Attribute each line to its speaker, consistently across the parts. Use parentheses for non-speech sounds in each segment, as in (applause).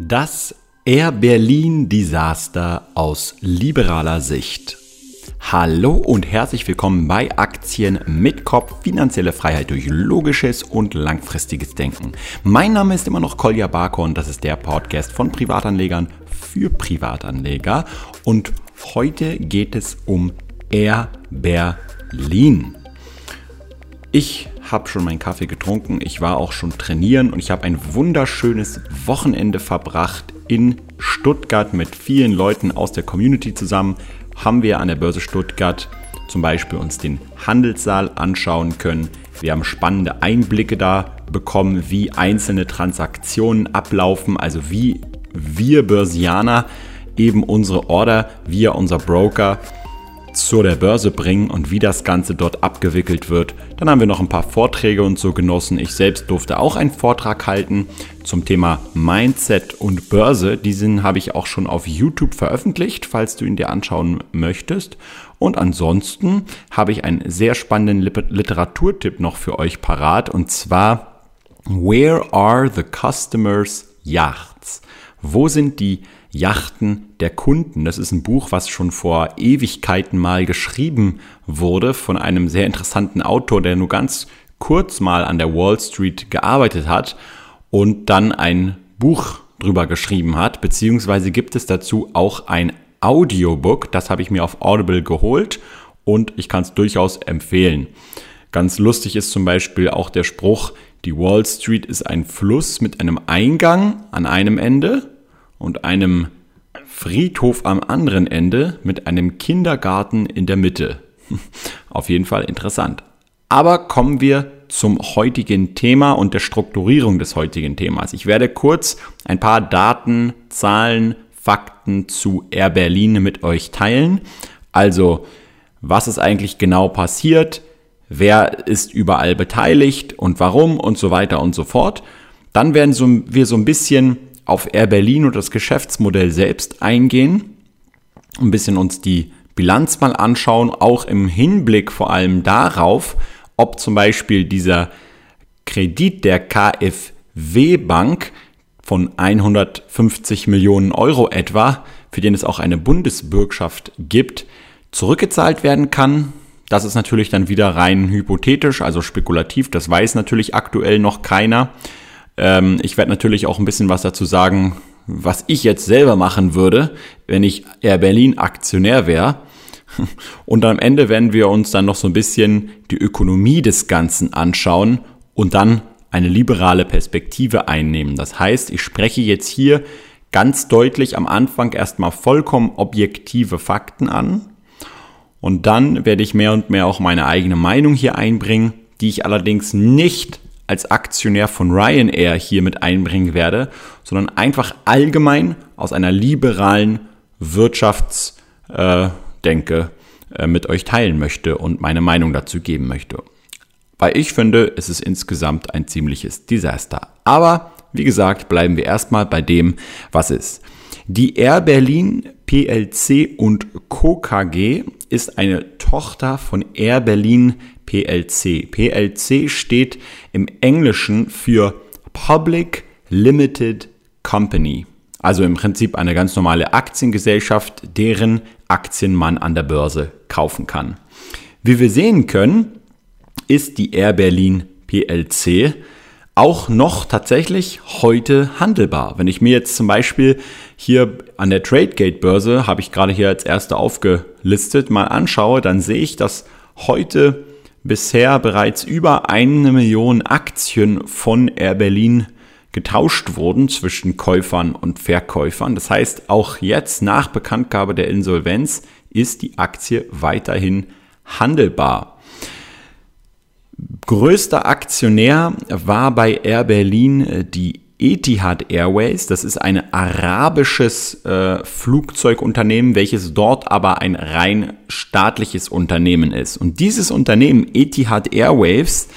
Speaker 1: Das Air Berlin Desaster aus liberaler Sicht. Hallo und herzlich willkommen bei Aktien mit Kopf, finanzielle Freiheit durch logisches und langfristiges Denken. Mein Name ist immer noch Kolja Barker und das ist der Podcast von Privatanlegern für Privatanleger und heute geht es um Air Berlin. Ich habe schon meinen Kaffee getrunken, ich war auch schon trainieren und ich habe ein wunderschönes Wochenende verbracht in Stuttgart mit vielen Leuten aus der Community zusammen. Haben wir an der Börse Stuttgart zum Beispiel uns den Handelssaal anschauen können. Wir haben spannende Einblicke da bekommen, wie einzelne Transaktionen ablaufen, also wie wir Börsianer eben unsere Order via unser Broker zu der Börse bringen und wie das Ganze dort abgewickelt wird. Dann haben wir noch ein paar Vorträge und so genossen. Ich selbst durfte auch einen Vortrag halten zum Thema Mindset und Börse. Diesen habe ich auch schon auf YouTube veröffentlicht, falls du ihn dir anschauen möchtest. Und ansonsten habe ich einen sehr spannenden Literaturtipp noch für euch parat und zwar Where are the customers yachts? Wo sind die Yachten der Kunden. Das ist ein Buch, was schon vor Ewigkeiten mal geschrieben wurde von einem sehr interessanten Autor, der nur ganz kurz mal an der Wall Street gearbeitet hat und dann ein Buch drüber geschrieben hat, beziehungsweise gibt es dazu auch ein Audiobook, das habe ich mir auf Audible geholt und ich kann es durchaus empfehlen. Ganz lustig ist zum Beispiel auch der Spruch, die Wall Street ist ein Fluss mit einem Eingang an einem Ende und einem Friedhof am anderen Ende mit einem Kindergarten in der Mitte. (laughs) Auf jeden Fall interessant. Aber kommen wir zum heutigen Thema und der Strukturierung des heutigen Themas. Ich werde kurz ein paar Daten, Zahlen, Fakten zu Air Berlin mit euch teilen. Also, was ist eigentlich genau passiert? Wer ist überall beteiligt und warum und so weiter und so fort. Dann werden wir so ein bisschen auf Air Berlin und das Geschäftsmodell selbst eingehen, ein bisschen uns die Bilanz mal anschauen, auch im Hinblick vor allem darauf, ob zum Beispiel dieser Kredit der KfW Bank von 150 Millionen Euro etwa, für den es auch eine Bundesbürgschaft gibt, zurückgezahlt werden kann. Das ist natürlich dann wieder rein hypothetisch, also spekulativ, das weiß natürlich aktuell noch keiner. Ähm, ich werde natürlich auch ein bisschen was dazu sagen, was ich jetzt selber machen würde, wenn ich Air Berlin Aktionär wäre. (laughs) Und am Ende werden wir uns dann noch so ein bisschen die Ökonomie des Ganzen anschauen und dann eine liberale Perspektive einnehmen. Das heißt, ich spreche jetzt hier ganz deutlich am Anfang erstmal vollkommen objektive Fakten an und dann werde ich mehr und mehr auch meine eigene Meinung hier einbringen, die ich allerdings nicht als Aktionär von Ryanair hier mit einbringen werde, sondern einfach allgemein aus einer liberalen Wirtschaftsdenke äh, äh, mit euch teilen möchte und meine Meinung dazu geben möchte. Weil ich finde, es ist insgesamt ein ziemliches Desaster. Aber wie gesagt, bleiben wir erstmal bei dem, was ist. Die Air Berlin PLC und Co. KG ist eine Tochter von Air Berlin PLC. PLC steht im Englischen für Public Limited Company. Also im Prinzip eine ganz normale Aktiengesellschaft, deren Aktien man an der Börse kaufen kann. Wie wir sehen können, ist die Air Berlin PLC auch noch tatsächlich heute handelbar. Wenn ich mir jetzt zum Beispiel hier an der Tradegate Börse, habe ich gerade hier als erste aufgelistet, mal anschaue, dann sehe ich, dass heute bisher bereits über eine Million Aktien von Air Berlin getauscht wurden zwischen Käufern und Verkäufern. Das heißt, auch jetzt nach Bekanntgabe der Insolvenz ist die Aktie weiterhin handelbar. Größter Aktionär war bei Air Berlin die Etihad Airways. Das ist ein arabisches äh, Flugzeugunternehmen, welches dort aber ein rein staatliches Unternehmen ist. Und dieses Unternehmen Etihad Airways,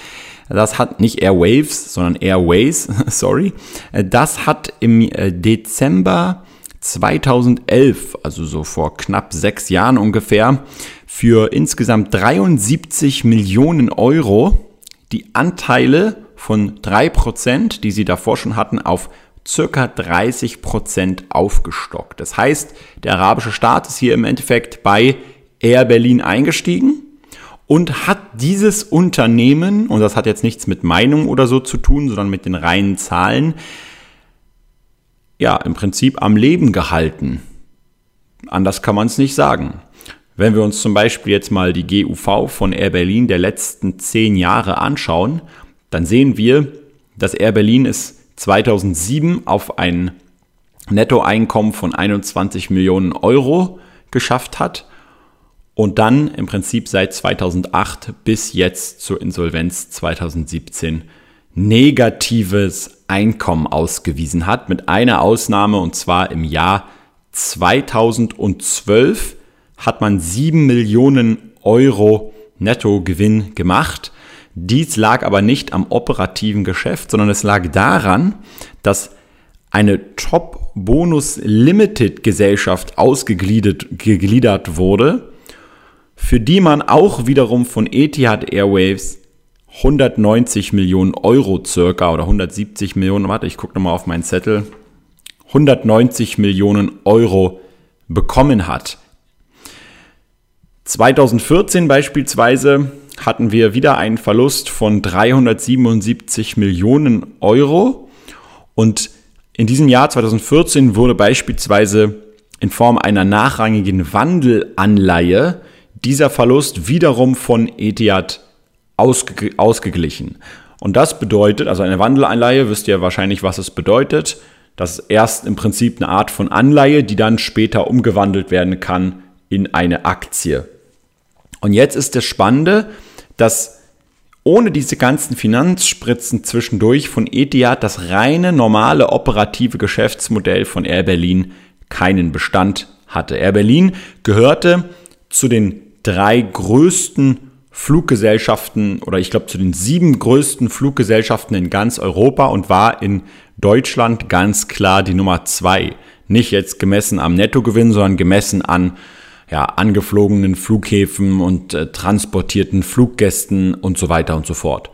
Speaker 1: das hat nicht Airwaves, sondern Airways, (laughs) sorry, das hat im äh, Dezember 2011, also so vor knapp sechs Jahren ungefähr, für insgesamt 73 Millionen Euro die Anteile von 3%, die sie davor schon hatten, auf circa 30 Prozent aufgestockt. Das heißt, der arabische Staat ist hier im Endeffekt bei Air Berlin eingestiegen und hat dieses Unternehmen, und das hat jetzt nichts mit Meinung oder so zu tun, sondern mit den reinen Zahlen, ja, im Prinzip am Leben gehalten. Anders kann man es nicht sagen. Wenn wir uns zum Beispiel jetzt mal die GUV von Air Berlin der letzten zehn Jahre anschauen, dann sehen wir, dass Air Berlin es 2007 auf ein Nettoeinkommen von 21 Millionen Euro geschafft hat und dann im Prinzip seit 2008 bis jetzt zur Insolvenz 2017 negatives Einkommen ausgewiesen hat, mit einer Ausnahme und zwar im Jahr 2012 hat man 7 Millionen Euro Nettogewinn gemacht. Dies lag aber nicht am operativen Geschäft, sondern es lag daran, dass eine Top-Bonus-Limited-Gesellschaft ausgegliedert wurde, für die man auch wiederum von Etihad Airways 190 Millionen Euro circa oder 170 Millionen, warte, ich gucke nochmal auf meinen Zettel, 190 Millionen Euro bekommen hat. 2014 beispielsweise hatten wir wieder einen Verlust von 377 Millionen Euro und in diesem Jahr 2014 wurde beispielsweise in Form einer nachrangigen Wandelanleihe dieser Verlust wiederum von Etihad ausge ausgeglichen. Und das bedeutet, also eine Wandelanleihe, wisst ihr wahrscheinlich, was es bedeutet. Das ist erst im Prinzip eine Art von Anleihe, die dann später umgewandelt werden kann in eine Aktie. Und jetzt ist das Spannende, dass ohne diese ganzen Finanzspritzen zwischendurch von Etihad das reine normale operative Geschäftsmodell von Air Berlin keinen Bestand hatte. Air Berlin gehörte zu den drei größten Fluggesellschaften oder ich glaube zu den sieben größten Fluggesellschaften in ganz Europa und war in Deutschland ganz klar die Nummer zwei. Nicht jetzt gemessen am Nettogewinn, sondern gemessen an ja, angeflogenen Flughäfen und äh, transportierten Fluggästen und so weiter und so fort.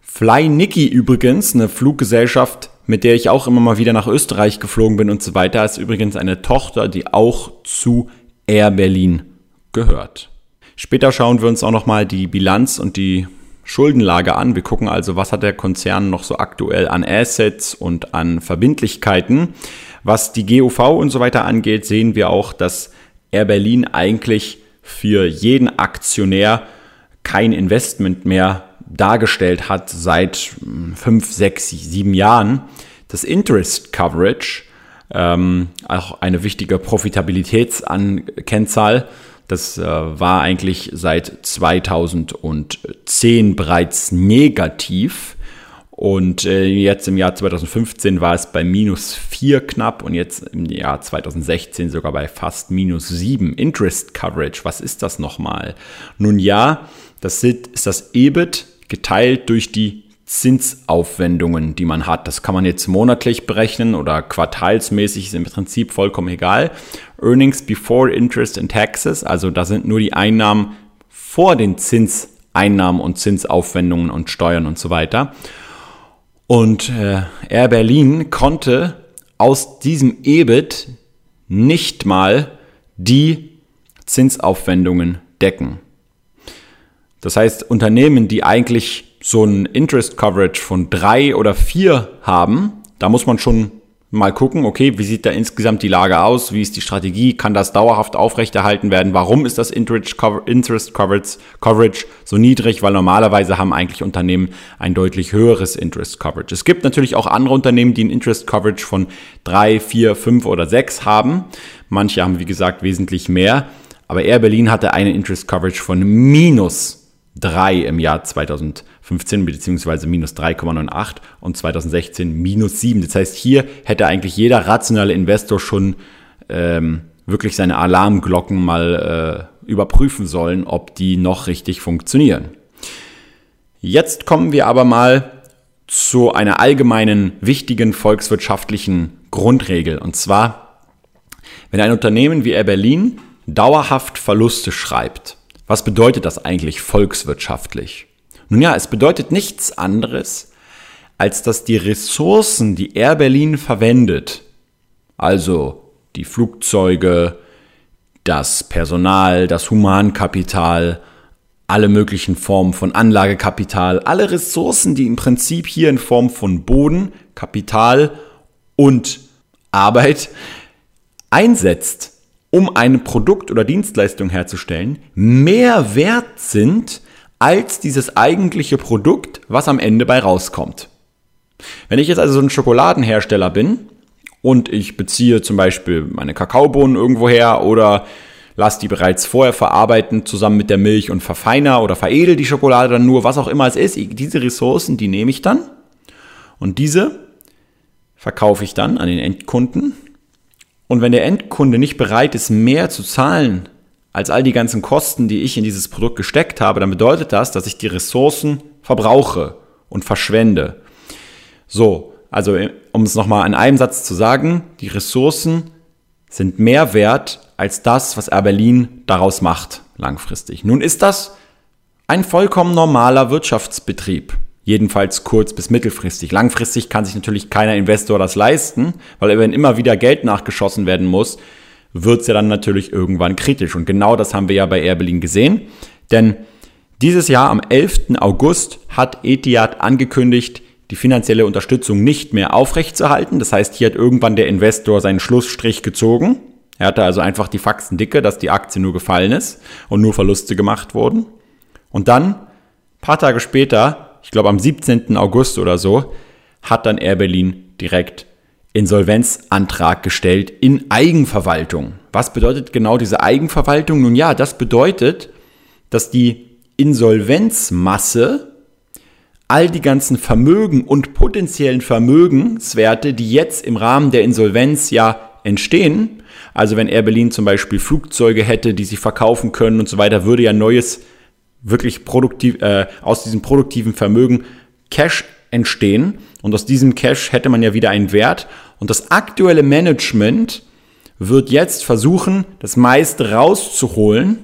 Speaker 1: Fly Nicky übrigens, eine Fluggesellschaft, mit der ich auch immer mal wieder nach Österreich geflogen bin und so weiter, ist übrigens eine Tochter, die auch zu Air Berlin gehört. Später schauen wir uns auch nochmal die Bilanz und die Schuldenlage an. Wir gucken also, was hat der Konzern noch so aktuell an Assets und an Verbindlichkeiten. Was die GUV und so weiter angeht, sehen wir auch, dass Air Berlin eigentlich für jeden Aktionär kein Investment mehr dargestellt hat seit fünf, sechs, sieben Jahren. Das Interest Coverage, ähm, auch eine wichtige Profitabilitätskennzahl, das äh, war eigentlich seit 2010 bereits negativ. Und äh, jetzt im Jahr 2015 war es bei minus 4 knapp und jetzt im Jahr 2016 sogar bei fast minus 7. Interest Coverage, was ist das nochmal? Nun ja, das ist das EBIT geteilt durch die Zinsaufwendungen, die man hat. Das kann man jetzt monatlich berechnen oder quartalsmäßig, ist im Prinzip vollkommen egal. Earnings before Interest and Taxes, also da sind nur die Einnahmen vor den Zinseinnahmen und Zinsaufwendungen und Steuern und so weiter. Und äh, Air Berlin konnte aus diesem EBIT nicht mal die Zinsaufwendungen decken. Das heißt, Unternehmen, die eigentlich so ein Interest Coverage von drei oder vier haben, da muss man schon mal gucken, okay, wie sieht da insgesamt die Lage aus, wie ist die Strategie, kann das dauerhaft aufrechterhalten werden, warum ist das Interest, Coverage, so niedrig, weil normalerweise haben eigentlich Unternehmen ein deutlich höheres Interest Coverage. Es gibt natürlich auch andere Unternehmen, die ein Interest Coverage von drei, vier, fünf oder sechs haben. Manche haben, wie gesagt, wesentlich mehr. Aber Air Berlin hatte eine Interest Coverage von minus drei im Jahr 2000. 2015 beziehungsweise minus 3,98 und 2016 minus 7. Das heißt, hier hätte eigentlich jeder rationale Investor schon ähm, wirklich seine Alarmglocken mal äh, überprüfen sollen, ob die noch richtig funktionieren. Jetzt kommen wir aber mal zu einer allgemeinen wichtigen volkswirtschaftlichen Grundregel. Und zwar, wenn ein Unternehmen wie Air Berlin dauerhaft Verluste schreibt, was bedeutet das eigentlich volkswirtschaftlich? Nun ja, es bedeutet nichts anderes, als dass die Ressourcen, die Air Berlin verwendet, also die Flugzeuge, das Personal, das Humankapital, alle möglichen Formen von Anlagekapital, alle Ressourcen, die im Prinzip hier in Form von Boden, Kapital und Arbeit einsetzt, um ein Produkt oder Dienstleistung herzustellen, mehr wert sind als dieses eigentliche Produkt, was am Ende bei rauskommt. Wenn ich jetzt also so ein Schokoladenhersteller bin und ich beziehe zum Beispiel meine Kakaobohnen irgendwo her oder lass die bereits vorher verarbeiten zusammen mit der Milch und verfeiner oder veredel die Schokolade dann nur, was auch immer es ist. Diese Ressourcen, die nehme ich dann und diese verkaufe ich dann an den Endkunden. Und wenn der Endkunde nicht bereit ist, mehr zu zahlen als all die ganzen Kosten, die ich in dieses Produkt gesteckt habe, dann bedeutet das, dass ich die Ressourcen verbrauche und verschwende. So, also um es nochmal in einem Satz zu sagen, die Ressourcen sind mehr wert als das, was Air Berlin daraus macht, langfristig. Nun ist das ein vollkommen normaler Wirtschaftsbetrieb. Jedenfalls kurz- bis mittelfristig. Langfristig kann sich natürlich keiner Investor das leisten, weil wenn immer wieder Geld nachgeschossen werden muss, wird es ja dann natürlich irgendwann kritisch. Und genau das haben wir ja bei Air Berlin gesehen. Denn dieses Jahr am 11. August hat Etihad angekündigt, die finanzielle Unterstützung nicht mehr aufrechtzuerhalten. Das heißt, hier hat irgendwann der Investor seinen Schlussstrich gezogen. Er hatte also einfach die Faxen dicke, dass die Aktie nur gefallen ist und nur Verluste gemacht wurden. Und dann, paar Tage später, ich glaube am 17. August oder so, hat dann Air Berlin direkt Insolvenzantrag gestellt in Eigenverwaltung. Was bedeutet genau diese Eigenverwaltung? Nun ja, das bedeutet, dass die Insolvenzmasse all die ganzen Vermögen und potenziellen Vermögenswerte, die jetzt im Rahmen der Insolvenz ja entstehen. Also wenn Air Berlin zum Beispiel Flugzeuge hätte, die sie verkaufen können und so weiter, würde ja neues, wirklich produktiv, äh, aus diesem produktiven Vermögen Cash entstehen. Und aus diesem Cash hätte man ja wieder einen Wert. Und das aktuelle Management wird jetzt versuchen, das meiste rauszuholen,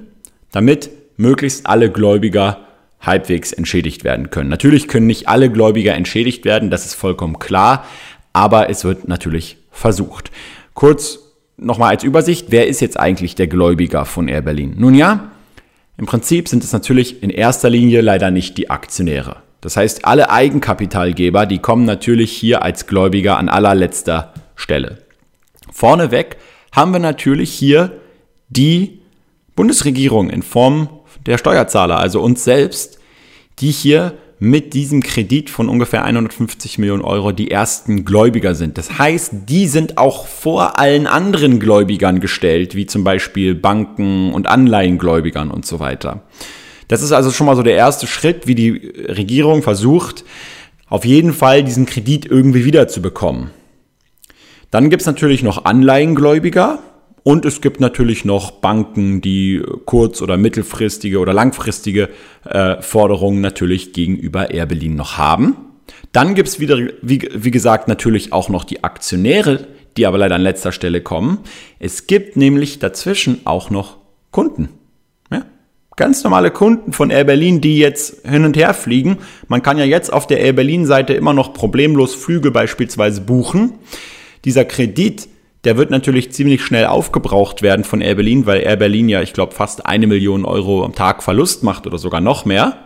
Speaker 1: damit möglichst alle Gläubiger halbwegs entschädigt werden können. Natürlich können nicht alle Gläubiger entschädigt werden, das ist vollkommen klar, aber es wird natürlich versucht. Kurz nochmal als Übersicht, wer ist jetzt eigentlich der Gläubiger von Air Berlin? Nun ja, im Prinzip sind es natürlich in erster Linie leider nicht die Aktionäre. Das heißt, alle Eigenkapitalgeber, die kommen natürlich hier als Gläubiger an allerletzter Stelle. Vorneweg haben wir natürlich hier die Bundesregierung in Form der Steuerzahler, also uns selbst, die hier mit diesem Kredit von ungefähr 150 Millionen Euro die ersten Gläubiger sind. Das heißt, die sind auch vor allen anderen Gläubigern gestellt, wie zum Beispiel Banken und Anleihengläubigern und so weiter. Das ist also schon mal so der erste Schritt, wie die Regierung versucht, auf jeden Fall diesen Kredit irgendwie wiederzubekommen. Dann gibt es natürlich noch Anleihengläubiger, und es gibt natürlich noch Banken, die kurz- oder mittelfristige oder langfristige äh, Forderungen natürlich gegenüber Air Berlin noch haben. Dann gibt es wieder, wie, wie gesagt, natürlich auch noch die Aktionäre, die aber leider an letzter Stelle kommen. Es gibt nämlich dazwischen auch noch Kunden. Ganz normale Kunden von Air Berlin, die jetzt hin und her fliegen. Man kann ja jetzt auf der Air Berlin-Seite immer noch problemlos Flüge beispielsweise buchen. Dieser Kredit der wird natürlich ziemlich schnell aufgebraucht werden von Air Berlin, weil Air Berlin ja, ich glaube, fast eine Million Euro am Tag Verlust macht oder sogar noch mehr.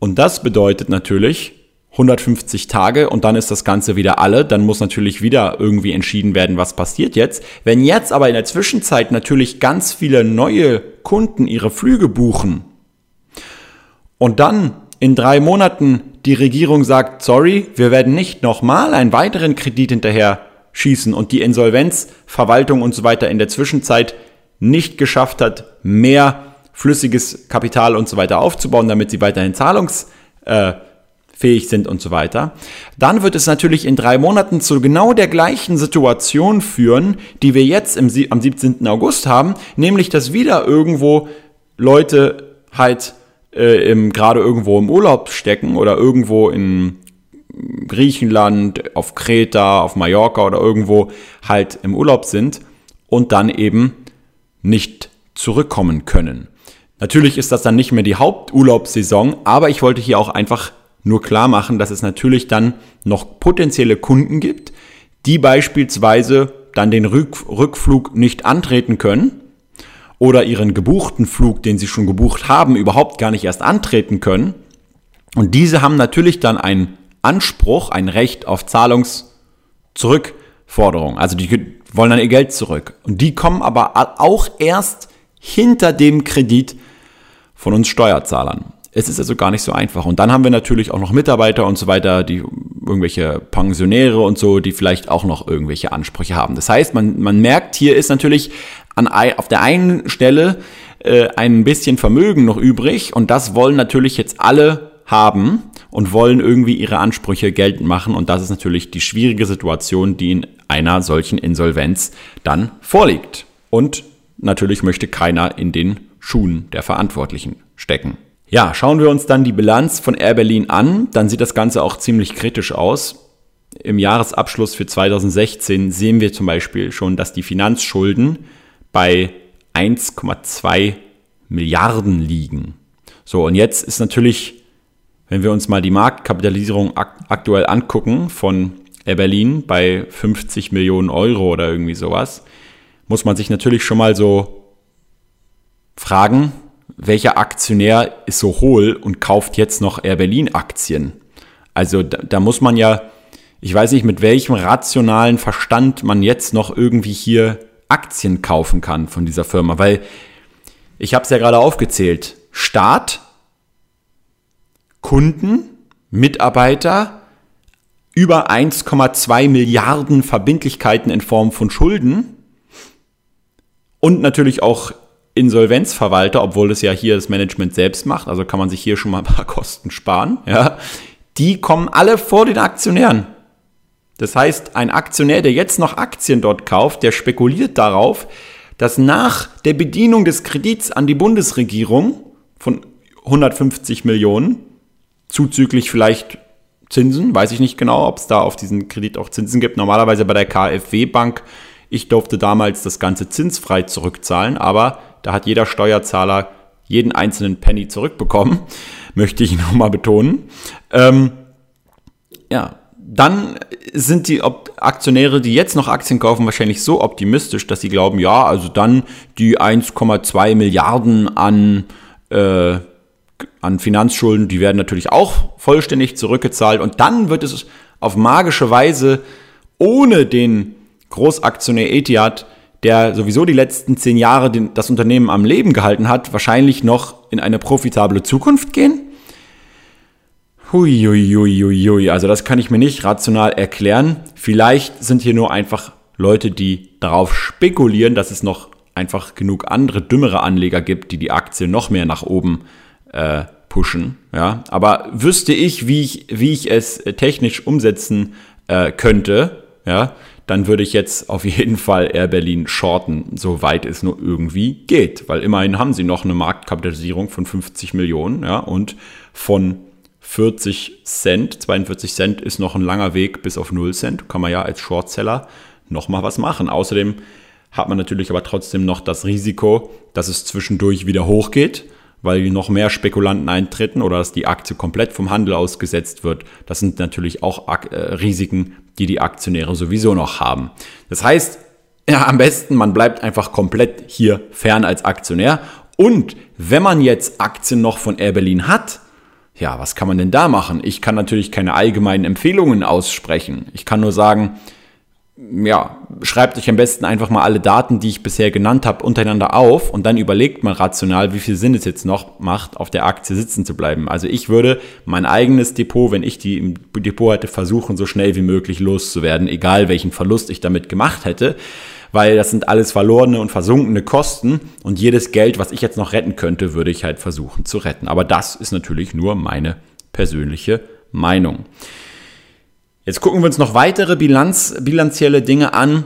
Speaker 1: Und das bedeutet natürlich 150 Tage und dann ist das Ganze wieder alle. Dann muss natürlich wieder irgendwie entschieden werden, was passiert jetzt. Wenn jetzt aber in der Zwischenzeit natürlich ganz viele neue Kunden ihre Flüge buchen und dann in drei Monaten die Regierung sagt, sorry, wir werden nicht nochmal einen weiteren Kredit hinterher schießen und die Insolvenzverwaltung und so weiter in der Zwischenzeit nicht geschafft hat, mehr flüssiges Kapital und so weiter aufzubauen, damit sie weiterhin zahlungsfähig sind und so weiter, dann wird es natürlich in drei Monaten zu genau der gleichen Situation führen, die wir jetzt im, am 17. August haben, nämlich dass wieder irgendwo Leute halt äh, gerade irgendwo im Urlaub stecken oder irgendwo in Griechenland, auf Kreta, auf Mallorca oder irgendwo halt im Urlaub sind und dann eben nicht zurückkommen können. Natürlich ist das dann nicht mehr die Haupturlaubssaison, aber ich wollte hier auch einfach nur klar machen, dass es natürlich dann noch potenzielle Kunden gibt, die beispielsweise dann den Rückflug nicht antreten können oder ihren gebuchten Flug, den sie schon gebucht haben, überhaupt gar nicht erst antreten können. Und diese haben natürlich dann einen Anspruch, ein Recht auf Zahlungszurückforderung. Also die wollen dann ihr Geld zurück. Und die kommen aber auch erst hinter dem Kredit von uns Steuerzahlern. Es ist also gar nicht so einfach. Und dann haben wir natürlich auch noch Mitarbeiter und so weiter, die irgendwelche Pensionäre und so, die vielleicht auch noch irgendwelche Ansprüche haben. Das heißt, man, man merkt, hier ist natürlich an, auf der einen Stelle äh, ein bisschen Vermögen noch übrig und das wollen natürlich jetzt alle haben und wollen irgendwie ihre Ansprüche geltend machen und das ist natürlich die schwierige Situation, die in einer solchen Insolvenz dann vorliegt. Und natürlich möchte keiner in den Schuhen der Verantwortlichen stecken. Ja, schauen wir uns dann die Bilanz von Air Berlin an, dann sieht das Ganze auch ziemlich kritisch aus. Im Jahresabschluss für 2016 sehen wir zum Beispiel schon, dass die Finanzschulden bei 1,2 Milliarden liegen. So, und jetzt ist natürlich, wenn wir uns mal die Marktkapitalisierung aktuell angucken von Air Berlin bei 50 Millionen Euro oder irgendwie sowas, muss man sich natürlich schon mal so fragen, welcher Aktionär ist so hohl und kauft jetzt noch Air Berlin Aktien? Also da, da muss man ja, ich weiß nicht, mit welchem rationalen Verstand man jetzt noch irgendwie hier Aktien kaufen kann von dieser Firma, weil ich habe es ja gerade aufgezählt. Staat, Kunden, Mitarbeiter, über 1,2 Milliarden Verbindlichkeiten in Form von Schulden und natürlich auch Insolvenzverwalter, obwohl es ja hier das Management selbst macht, also kann man sich hier schon mal ein paar (laughs) Kosten sparen, ja, die kommen alle vor den Aktionären. Das heißt, ein Aktionär, der jetzt noch Aktien dort kauft, der spekuliert darauf, dass nach der Bedienung des Kredits an die Bundesregierung von 150 Millionen, zuzüglich vielleicht Zinsen, weiß ich nicht genau, ob es da auf diesen Kredit auch Zinsen gibt. Normalerweise bei der KfW Bank, ich durfte damals das Ganze zinsfrei zurückzahlen, aber da hat jeder Steuerzahler jeden einzelnen Penny zurückbekommen, (laughs) möchte ich nochmal betonen. Ähm, ja, dann sind die Aktionäre, die jetzt noch Aktien kaufen, wahrscheinlich so optimistisch, dass sie glauben, ja, also dann die 1,2 Milliarden an, äh, an Finanzschulden, die werden natürlich auch vollständig zurückgezahlt und dann wird es auf magische Weise ohne den Großaktionär Etihad, der sowieso die letzten zehn Jahre den, das Unternehmen am Leben gehalten hat, wahrscheinlich noch in eine profitable Zukunft gehen? Huiuiuiui, also das kann ich mir nicht rational erklären. Vielleicht sind hier nur einfach Leute, die darauf spekulieren, dass es noch einfach genug andere dümmere Anleger gibt, die die Aktie noch mehr nach oben äh, pushen. Ja, aber wüsste ich, wie ich, wie ich es technisch umsetzen äh, könnte, ja, dann würde ich jetzt auf jeden Fall Air Berlin shorten, soweit es nur irgendwie geht, weil immerhin haben sie noch eine Marktkapitalisierung von 50 Millionen, ja, und von 40 Cent, 42 Cent ist noch ein langer Weg bis auf 0 Cent. Kann man ja als Shortseller noch mal was machen. Außerdem hat man natürlich aber trotzdem noch das Risiko, dass es zwischendurch wieder hochgeht, weil noch mehr Spekulanten eintreten oder dass die Aktie komplett vom Handel ausgesetzt wird. Das sind natürlich auch äh, Risiken, die die Aktionäre sowieso noch haben. Das heißt, ja, (laughs) am besten, man bleibt einfach komplett hier fern als Aktionär. Und wenn man jetzt Aktien noch von Air Berlin hat, ja, was kann man denn da machen? Ich kann natürlich keine allgemeinen Empfehlungen aussprechen. Ich kann nur sagen, ja, schreibt euch am besten einfach mal alle Daten, die ich bisher genannt habe, untereinander auf und dann überlegt mal rational, wie viel Sinn es jetzt noch macht, auf der Aktie sitzen zu bleiben. Also ich würde mein eigenes Depot, wenn ich die im Depot hätte, versuchen, so schnell wie möglich loszuwerden, egal welchen Verlust ich damit gemacht hätte weil das sind alles verlorene und versunkene Kosten und jedes Geld, was ich jetzt noch retten könnte, würde ich halt versuchen zu retten. Aber das ist natürlich nur meine persönliche Meinung. Jetzt gucken wir uns noch weitere Bilanz, bilanzielle Dinge an.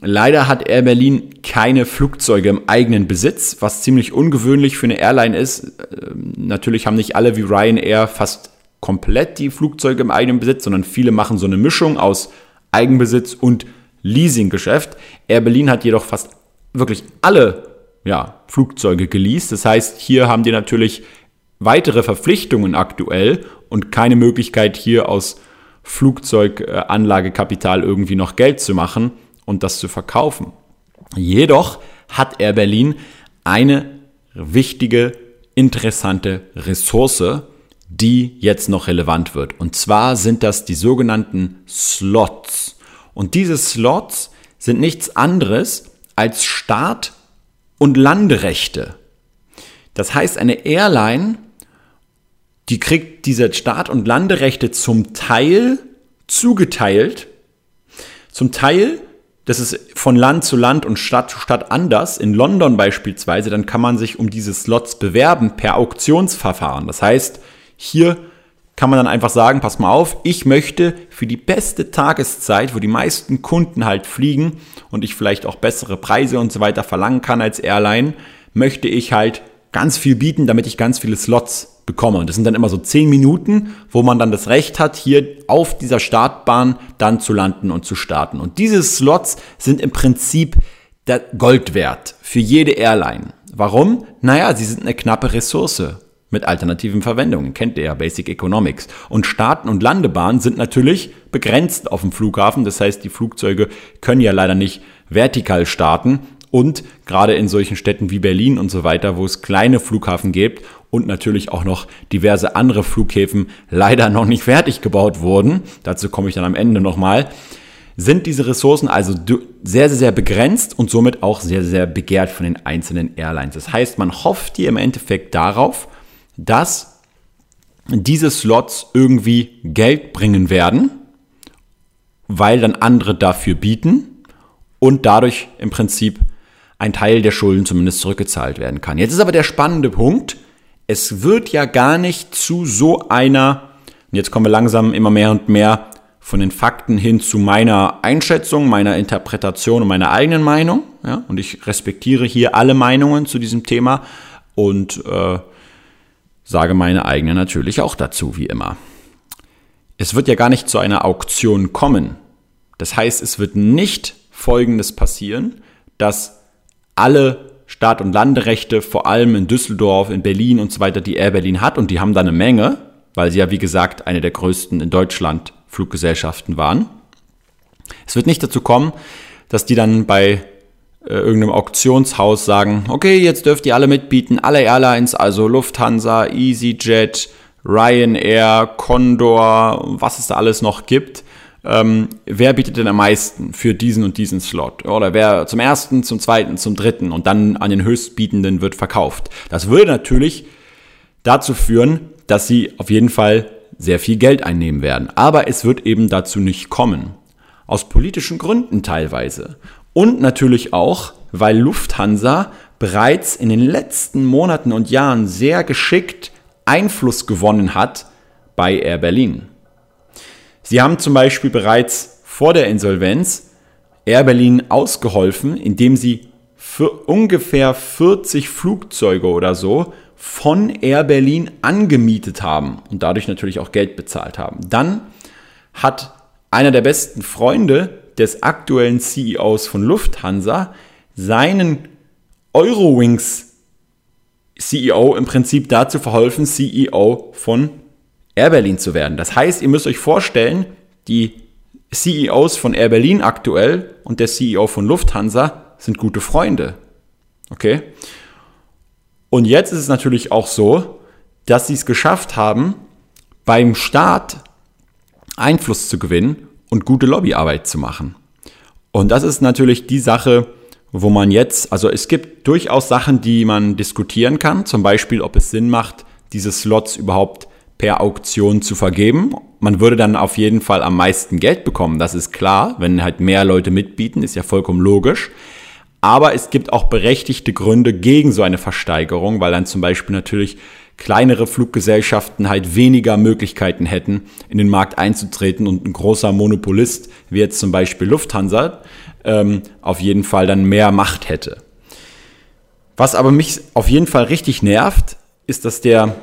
Speaker 1: Leider hat Air Berlin keine Flugzeuge im eigenen Besitz, was ziemlich ungewöhnlich für eine Airline ist. Ähm, natürlich haben nicht alle wie Ryanair fast komplett die Flugzeuge im eigenen Besitz, sondern viele machen so eine Mischung aus Eigenbesitz und Leasinggeschäft. Air Berlin hat jedoch fast wirklich alle ja, Flugzeuge geleast. Das heißt, hier haben die natürlich weitere Verpflichtungen aktuell und keine Möglichkeit hier aus Flugzeuganlagekapital irgendwie noch Geld zu machen und das zu verkaufen. Jedoch hat Air Berlin eine wichtige, interessante Ressource, die jetzt noch relevant wird. Und zwar sind das die sogenannten Slots. Und diese Slots sind nichts anderes als Start- und Landerechte. Das heißt, eine Airline, die kriegt diese Start- und Landerechte zum Teil zugeteilt. Zum Teil, das ist von Land zu Land und Stadt zu Stadt anders. In London beispielsweise, dann kann man sich um diese Slots bewerben per Auktionsverfahren. Das heißt, hier kann man dann einfach sagen, pass mal auf, ich möchte für die beste Tageszeit, wo die meisten Kunden halt fliegen und ich vielleicht auch bessere Preise und so weiter verlangen kann als Airline, möchte ich halt ganz viel bieten, damit ich ganz viele Slots bekomme. Und das sind dann immer so zehn Minuten, wo man dann das Recht hat, hier auf dieser Startbahn dann zu landen und zu starten. Und diese Slots sind im Prinzip der Gold wert für jede Airline. Warum? Naja, sie sind eine knappe Ressource mit alternativen Verwendungen. Kennt ihr ja Basic Economics. Und Starten und Landebahnen sind natürlich begrenzt auf dem Flughafen. Das heißt, die Flugzeuge können ja leider nicht vertikal starten. Und gerade in solchen Städten wie Berlin und so weiter, wo es kleine Flughafen gibt und natürlich auch noch diverse andere Flughäfen leider noch nicht fertig gebaut wurden, dazu komme ich dann am Ende nochmal, sind diese Ressourcen also sehr, sehr, sehr begrenzt und somit auch sehr, sehr begehrt von den einzelnen Airlines. Das heißt, man hofft hier im Endeffekt darauf, dass diese Slots irgendwie Geld bringen werden, weil dann andere dafür bieten und dadurch im Prinzip ein Teil der Schulden zumindest zurückgezahlt werden kann. Jetzt ist aber der spannende Punkt, es wird ja gar nicht zu so einer, und jetzt kommen wir langsam immer mehr und mehr von den Fakten hin zu meiner Einschätzung, meiner Interpretation und meiner eigenen Meinung. Ja, und ich respektiere hier alle Meinungen zu diesem Thema und äh, sage meine eigene natürlich auch dazu, wie immer. Es wird ja gar nicht zu einer Auktion kommen. Das heißt, es wird nicht Folgendes passieren, dass alle Start- und Landerechte, vor allem in Düsseldorf, in Berlin und so weiter, die Air Berlin hat, und die haben da eine Menge, weil sie ja, wie gesagt, eine der größten in Deutschland Fluggesellschaften waren. Es wird nicht dazu kommen, dass die dann bei äh, irgendeinem Auktionshaus sagen, okay, jetzt dürft ihr alle mitbieten, alle Airlines, also Lufthansa, EasyJet, Ryanair, Condor, was es da alles noch gibt. Ähm, wer bietet denn am meisten für diesen und diesen Slot? Oder wer zum ersten, zum zweiten, zum dritten und dann an den Höchstbietenden wird verkauft. Das würde natürlich dazu führen, dass sie auf jeden Fall sehr viel Geld einnehmen werden. Aber es wird eben dazu nicht kommen. Aus politischen Gründen teilweise. Und natürlich auch, weil Lufthansa bereits in den letzten Monaten und Jahren sehr geschickt Einfluss gewonnen hat bei Air Berlin. Sie haben zum Beispiel bereits vor der Insolvenz Air Berlin ausgeholfen, indem sie für ungefähr 40 Flugzeuge oder so von Air Berlin angemietet haben und dadurch natürlich auch Geld bezahlt haben. Dann hat einer der besten Freunde des aktuellen CEOs von Lufthansa seinen Eurowings CEO im Prinzip dazu verholfen, CEO von Air Berlin zu werden. Das heißt, ihr müsst euch vorstellen, die CEOs von Air Berlin aktuell und der CEO von Lufthansa sind gute Freunde. Okay? Und jetzt ist es natürlich auch so, dass sie es geschafft haben, beim Staat Einfluss zu gewinnen und gute Lobbyarbeit zu machen. Und das ist natürlich die Sache, wo man jetzt, also es gibt durchaus Sachen, die man diskutieren kann, zum Beispiel, ob es Sinn macht, diese Slots überhaupt per Auktion zu vergeben. Man würde dann auf jeden Fall am meisten Geld bekommen, das ist klar, wenn halt mehr Leute mitbieten, ist ja vollkommen logisch. Aber es gibt auch berechtigte Gründe gegen so eine Versteigerung, weil dann zum Beispiel natürlich kleinere Fluggesellschaften halt weniger Möglichkeiten hätten, in den Markt einzutreten und ein großer Monopolist, wie jetzt zum Beispiel Lufthansa, ähm, auf jeden Fall dann mehr Macht hätte. Was aber mich auf jeden Fall richtig nervt, ist, dass der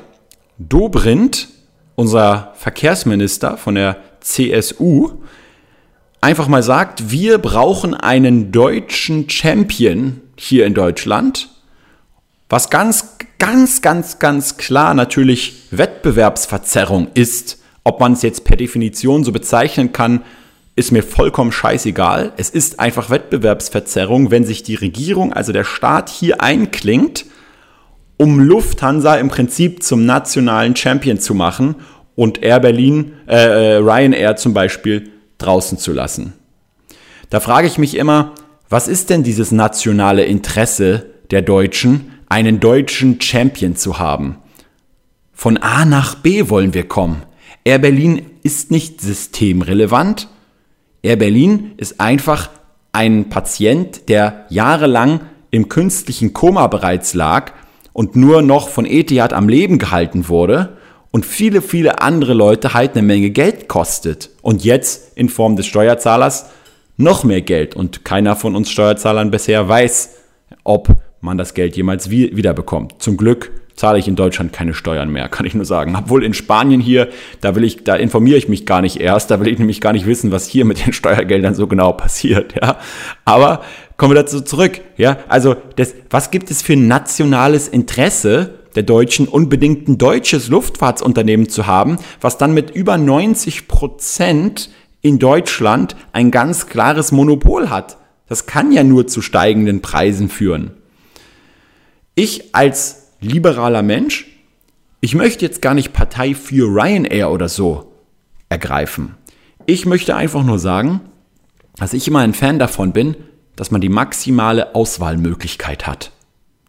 Speaker 1: Dobrindt, unser Verkehrsminister von der CSU, einfach mal sagt, wir brauchen einen deutschen Champion hier in Deutschland, was ganz ganz, ganz, ganz klar natürlich Wettbewerbsverzerrung ist, ob man es jetzt per Definition so bezeichnen kann, ist mir vollkommen scheißegal. Es ist einfach Wettbewerbsverzerrung, wenn sich die Regierung, also der Staat hier einklingt, um Lufthansa im Prinzip zum nationalen Champion zu machen und Air Berlin, äh, äh Ryanair zum Beispiel draußen zu lassen. Da frage ich mich immer, was ist denn dieses nationale Interesse der Deutschen, einen deutschen Champion zu haben? Von A nach B wollen wir kommen. Air Berlin ist nicht systemrelevant. Air Berlin ist einfach ein Patient, der jahrelang im künstlichen Koma bereits lag und nur noch von Etihad am Leben gehalten wurde und viele, viele andere Leute halt eine Menge Geld kostet. Und jetzt in Form des Steuerzahlers noch mehr Geld. Und keiner von uns Steuerzahlern bisher weiß, ob man das Geld jemals wiederbekommt. Zum Glück zahle ich in Deutschland keine Steuern mehr, (laughs) kann ich nur sagen. Obwohl in Spanien hier, da will ich, da informiere ich mich gar nicht erst, da will ich nämlich gar nicht wissen, was hier mit den Steuergeldern so genau passiert, (laughs) ja. Aber kommen wir dazu zurück, ja. Also, das, was gibt es für nationales Interesse der Deutschen, unbedingt ein deutsches Luftfahrtsunternehmen zu haben, was dann mit über 90 Prozent in Deutschland ein ganz klares Monopol hat? Das kann ja nur zu steigenden Preisen führen. Ich als liberaler Mensch, ich möchte jetzt gar nicht Partei für Ryanair oder so ergreifen. Ich möchte einfach nur sagen, dass ich immer ein Fan davon bin, dass man die maximale Auswahlmöglichkeit hat.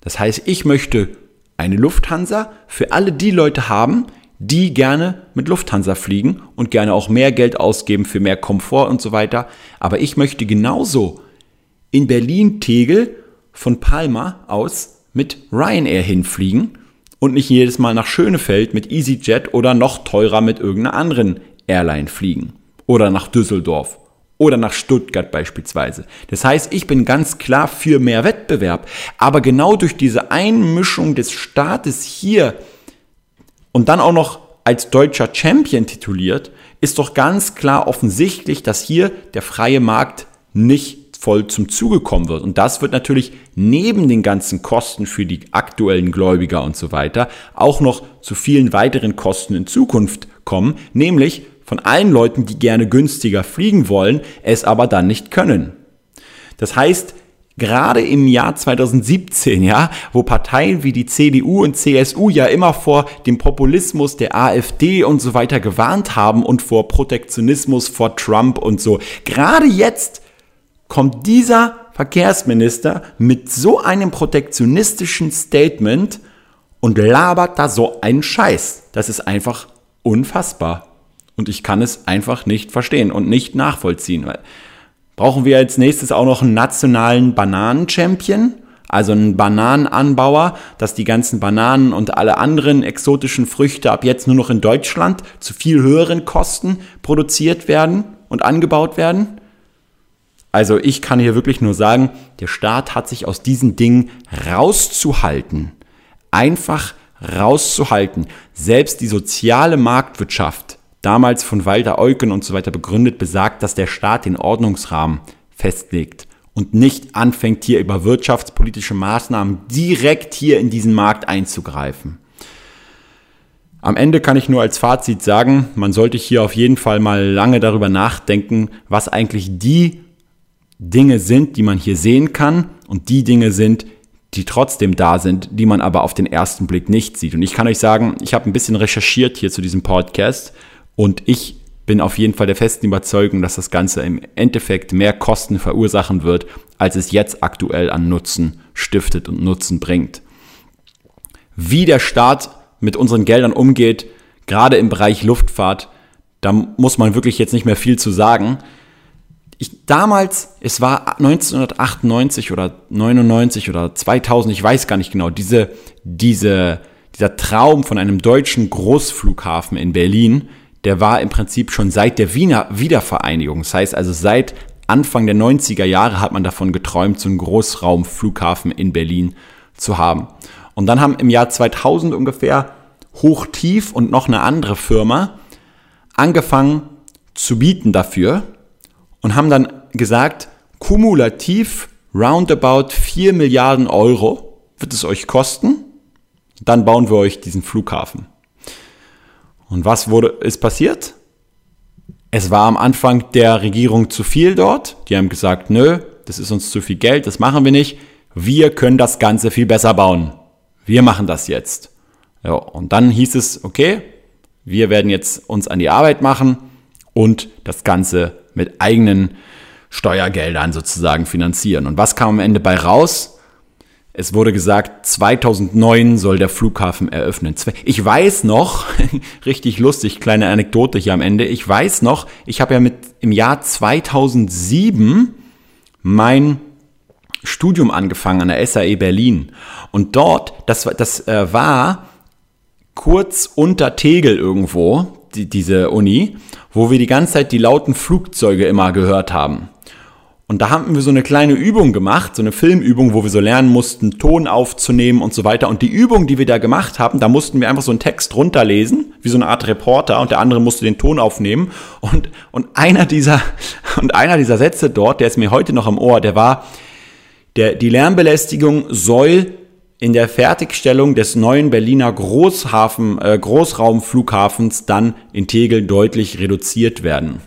Speaker 1: Das heißt, ich möchte eine Lufthansa für alle die Leute haben, die gerne mit Lufthansa fliegen und gerne auch mehr Geld ausgeben für mehr Komfort und so weiter. Aber ich möchte genauso in Berlin-Tegel von Palma aus mit Ryanair hinfliegen und nicht jedes Mal nach Schönefeld mit EasyJet oder noch teurer mit irgendeiner anderen Airline fliegen. Oder nach Düsseldorf. Oder nach Stuttgart beispielsweise. Das heißt, ich bin ganz klar für mehr Wettbewerb. Aber genau durch diese Einmischung des Staates hier und dann auch noch als deutscher Champion tituliert, ist doch ganz klar offensichtlich, dass hier der freie Markt nicht voll zum Zuge kommen wird. Und das wird natürlich neben den ganzen Kosten für die aktuellen Gläubiger und so weiter auch noch zu vielen weiteren Kosten in Zukunft kommen, nämlich von allen Leuten, die gerne günstiger fliegen wollen, es aber dann nicht können. Das heißt, gerade im Jahr 2017, ja, wo Parteien wie die CDU und CSU ja immer vor dem Populismus der AfD und so weiter gewarnt haben und vor Protektionismus, vor Trump und so. Gerade jetzt kommt dieser Verkehrsminister mit so einem protektionistischen Statement und labert da so einen Scheiß. Das ist einfach unfassbar. Und ich kann es einfach nicht verstehen und nicht nachvollziehen. Brauchen wir als nächstes auch noch einen nationalen Bananen-Champion? Also einen Bananenanbauer, dass die ganzen Bananen und alle anderen exotischen Früchte ab jetzt nur noch in Deutschland zu viel höheren Kosten produziert werden und angebaut werden? Also ich kann hier wirklich nur sagen, der Staat hat sich aus diesen Dingen rauszuhalten. Einfach rauszuhalten. Selbst die soziale Marktwirtschaft, damals von Walter Eucken und so weiter begründet, besagt, dass der Staat den Ordnungsrahmen festlegt und nicht anfängt, hier über wirtschaftspolitische Maßnahmen direkt hier in diesen Markt einzugreifen. Am Ende kann ich nur als Fazit sagen, man sollte hier auf jeden Fall mal lange darüber nachdenken, was eigentlich die Dinge sind, die man hier sehen kann und die Dinge sind, die trotzdem da sind, die man aber auf den ersten Blick nicht sieht. Und ich kann euch sagen, ich habe ein bisschen recherchiert hier zu diesem Podcast und ich bin auf jeden Fall der festen Überzeugung, dass das Ganze im Endeffekt mehr Kosten verursachen wird, als es jetzt aktuell an Nutzen stiftet und Nutzen bringt. Wie der Staat mit unseren Geldern umgeht, gerade im Bereich Luftfahrt, da muss man wirklich jetzt nicht mehr viel zu sagen ich damals, es war 1998 oder 99 oder 2000, ich weiß gar nicht genau, diese, diese, dieser Traum von einem deutschen Großflughafen in Berlin, der war im Prinzip schon seit der Wiener Wiedervereinigung. Das heißt also seit Anfang der 90er Jahre hat man davon geträumt, so einen Großraumflughafen in Berlin zu haben. Und dann haben im Jahr 2000 ungefähr Hochtief und noch eine andere Firma angefangen zu bieten dafür und haben dann gesagt, kumulativ roundabout 4 Milliarden Euro wird es euch kosten, Dann bauen wir euch diesen Flughafen. Und was wurde, ist passiert? Es war am Anfang der Regierung zu viel dort. Die haben gesagt, nö, das ist uns zu viel Geld, das machen wir nicht. Wir können das Ganze viel besser bauen. Wir machen das jetzt. Ja, und dann hieß es, okay, wir werden jetzt uns an die Arbeit machen und das Ganze mit eigenen Steuergeldern sozusagen finanzieren. Und was kam am Ende bei raus? Es wurde gesagt, 2009 soll der Flughafen eröffnen. Ich weiß noch, (laughs) richtig lustig, kleine Anekdote hier am Ende. Ich weiß noch, ich habe ja mit im Jahr 2007 mein Studium angefangen an der SAE Berlin. Und dort, das, das äh, war kurz unter Tegel irgendwo, die, diese Uni, wo wir die ganze Zeit die lauten Flugzeuge immer gehört haben. Und da haben wir so eine kleine Übung gemacht, so eine Filmübung, wo wir so lernen mussten, Ton aufzunehmen und so weiter. Und die Übung, die wir da gemacht haben, da mussten wir einfach so einen Text runterlesen, wie so eine Art Reporter, und der andere musste den Ton aufnehmen. Und, und einer dieser, (laughs) und einer dieser Sätze dort, der ist mir heute noch im Ohr, der war, der, die Lärmbelästigung soll in der Fertigstellung des neuen Berliner Großhafen, äh, Großraumflughafens dann in Tegel deutlich reduziert werden.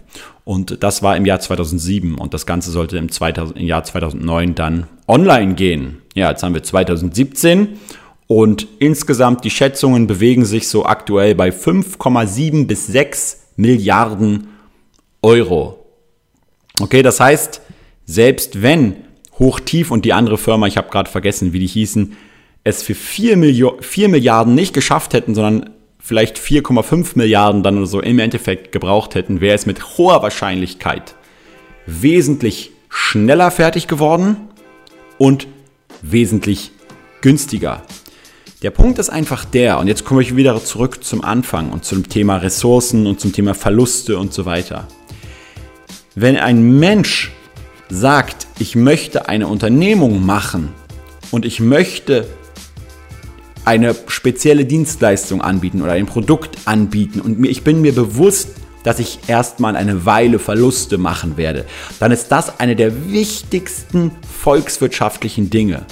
Speaker 1: Und das war im Jahr 2007 und das Ganze sollte im, 2000, im Jahr 2009 dann online gehen. Ja, jetzt haben wir 2017 und insgesamt die Schätzungen bewegen sich so aktuell bei 5,7 bis 6 Milliarden Euro. Okay, das heißt, selbst wenn Hochtief und die andere Firma, ich habe gerade vergessen, wie die hießen, es für 4, Milio 4 Milliarden nicht geschafft hätten, sondern vielleicht 4,5 Milliarden dann oder so im Endeffekt gebraucht hätten, wäre es mit hoher Wahrscheinlichkeit wesentlich schneller fertig geworden und wesentlich günstiger. Der Punkt ist einfach der, und jetzt komme ich wieder zurück zum Anfang und zum Thema Ressourcen und zum Thema Verluste und so weiter. Wenn ein Mensch sagt, ich möchte eine Unternehmung machen und ich möchte eine spezielle Dienstleistung anbieten oder ein Produkt anbieten und ich bin mir bewusst, dass ich erstmal eine Weile Verluste machen werde, dann ist das eine der wichtigsten volkswirtschaftlichen Dinge.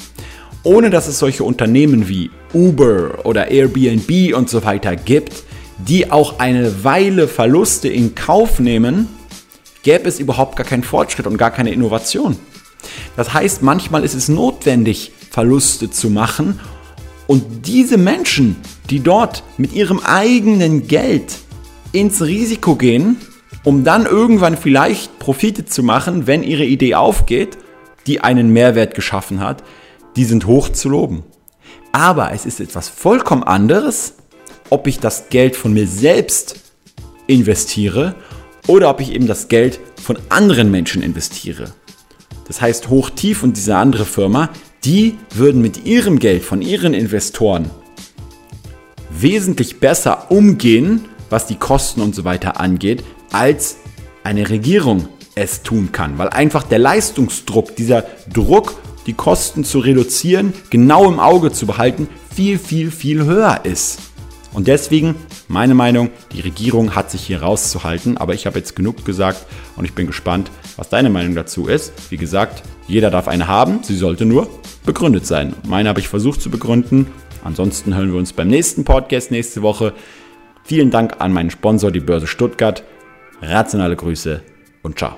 Speaker 1: Ohne dass es solche Unternehmen wie Uber oder Airbnb und so weiter gibt, die auch eine Weile Verluste in Kauf nehmen, gäbe es überhaupt gar keinen Fortschritt und gar keine Innovation. Das heißt, manchmal ist es notwendig, Verluste zu machen, und diese Menschen, die dort mit ihrem eigenen Geld ins Risiko gehen, um dann irgendwann vielleicht Profite zu machen, wenn ihre Idee aufgeht, die einen Mehrwert geschaffen hat, die sind hoch zu loben. Aber es ist etwas vollkommen anderes, ob ich das Geld von mir selbst investiere oder ob ich eben das Geld von anderen Menschen investiere. Das heißt, Hochtief und diese andere Firma, die würden mit ihrem Geld von ihren Investoren wesentlich besser umgehen, was die Kosten und so weiter angeht, als eine Regierung es tun kann, weil einfach der Leistungsdruck, dieser Druck, die Kosten zu reduzieren, genau im Auge zu behalten, viel, viel, viel höher ist. Und deswegen, meine Meinung, die Regierung hat sich hier rauszuhalten, aber ich habe jetzt genug gesagt und ich bin gespannt, was deine Meinung dazu ist. Wie gesagt, jeder darf eine haben, sie sollte nur begründet sein. Meine habe ich versucht zu begründen. Ansonsten hören wir uns beim nächsten Podcast nächste Woche. Vielen Dank an meinen Sponsor, die Börse Stuttgart. Rationale Grüße und ciao.